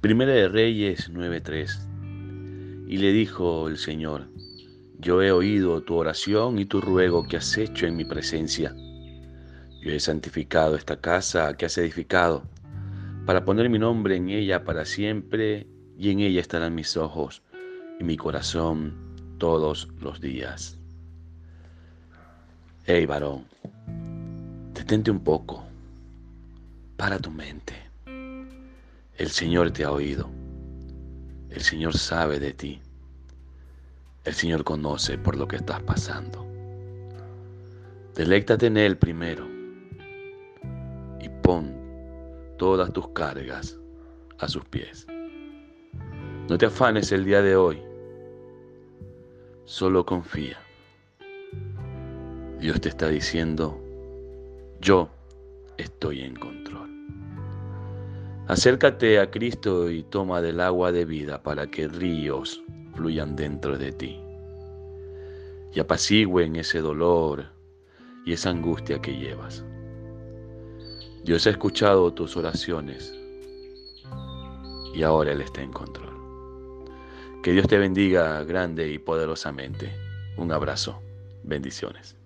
Primera de Reyes 9:3. Y le dijo el Señor, yo he oído tu oración y tu ruego que has hecho en mi presencia. Yo he santificado esta casa que has edificado, para poner mi nombre en ella para siempre, y en ella estarán mis ojos y mi corazón todos los días. Hey varón, detente un poco, para tu mente. El Señor te ha oído, el Señor sabe de ti, el Señor conoce por lo que estás pasando. Deléctate en Él primero y pon todas tus cargas a sus pies. No te afanes el día de hoy, solo confía. Dios te está diciendo, yo estoy en control. Acércate a Cristo y toma del agua de vida para que ríos fluyan dentro de ti y apacigüen ese dolor y esa angustia que llevas. Dios ha escuchado tus oraciones y ahora Él está en control. Que Dios te bendiga grande y poderosamente. Un abrazo. Bendiciones.